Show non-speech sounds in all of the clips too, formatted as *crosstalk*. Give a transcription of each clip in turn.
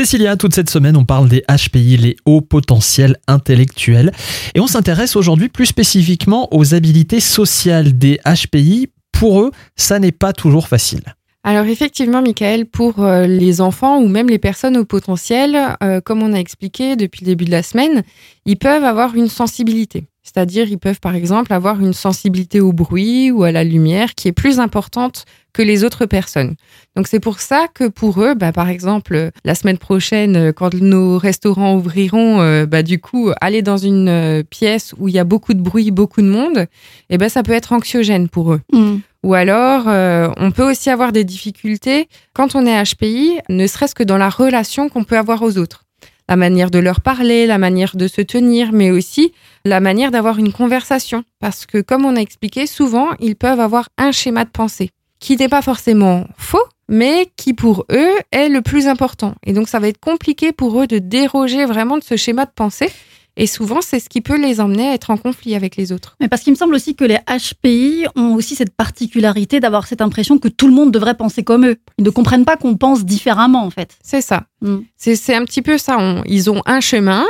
Cécilia, toute cette semaine, on parle des HPI, les hauts potentiels intellectuels. Et on s'intéresse aujourd'hui plus spécifiquement aux habilités sociales des HPI. Pour eux, ça n'est pas toujours facile. Alors effectivement, Michael, pour euh, les enfants ou même les personnes au potentiel, euh, comme on a expliqué depuis le début de la semaine, ils peuvent avoir une sensibilité. C'est-à-dire, ils peuvent par exemple avoir une sensibilité au bruit ou à la lumière qui est plus importante que les autres personnes. Donc c'est pour ça que pour eux, bah, par exemple, la semaine prochaine, quand nos restaurants ouvriront, bah, du coup, aller dans une pièce où il y a beaucoup de bruit, beaucoup de monde, eh ben, ça peut être anxiogène pour eux. Mm. Ou alors, euh, on peut aussi avoir des difficultés quand on est HPI, ne serait-ce que dans la relation qu'on peut avoir aux autres. La manière de leur parler, la manière de se tenir, mais aussi la manière d'avoir une conversation. Parce que, comme on a expliqué, souvent, ils peuvent avoir un schéma de pensée qui n'est pas forcément faux, mais qui pour eux est le plus important. Et donc, ça va être compliqué pour eux de déroger vraiment de ce schéma de pensée. Et souvent, c'est ce qui peut les emmener à être en conflit avec les autres. Mais parce qu'il me semble aussi que les HPI ont aussi cette particularité d'avoir cette impression que tout le monde devrait penser comme eux. Ils ne comprennent pas qu'on pense différemment, en fait. C'est ça. Mm. C'est un petit peu ça. On- ils ont un chemin.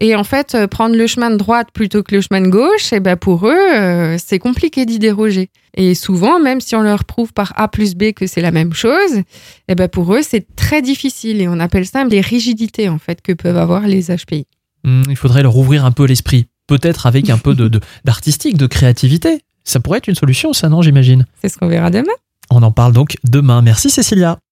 Et en fait, euh, prendre le chemin de droite plutôt que le chemin de gauche, et ben pour eux, euh, c'est compliqué d'y déroger. Et souvent, même si on leur prouve par A plus B que c'est la même chose, et ben pour eux, c'est très difficile. Et on appelle ça les rigidités en fait que peuvent avoir les HPI. Hmm, il faudrait leur ouvrir un peu l'esprit. Peut-être avec un peu de- de- *laughs* d'artistique, de créativité. Ça pourrait être une solution, ça, non, j'imagine? C'est ce qu'on verra demain. On en parle donc demain. Merci Cécilia.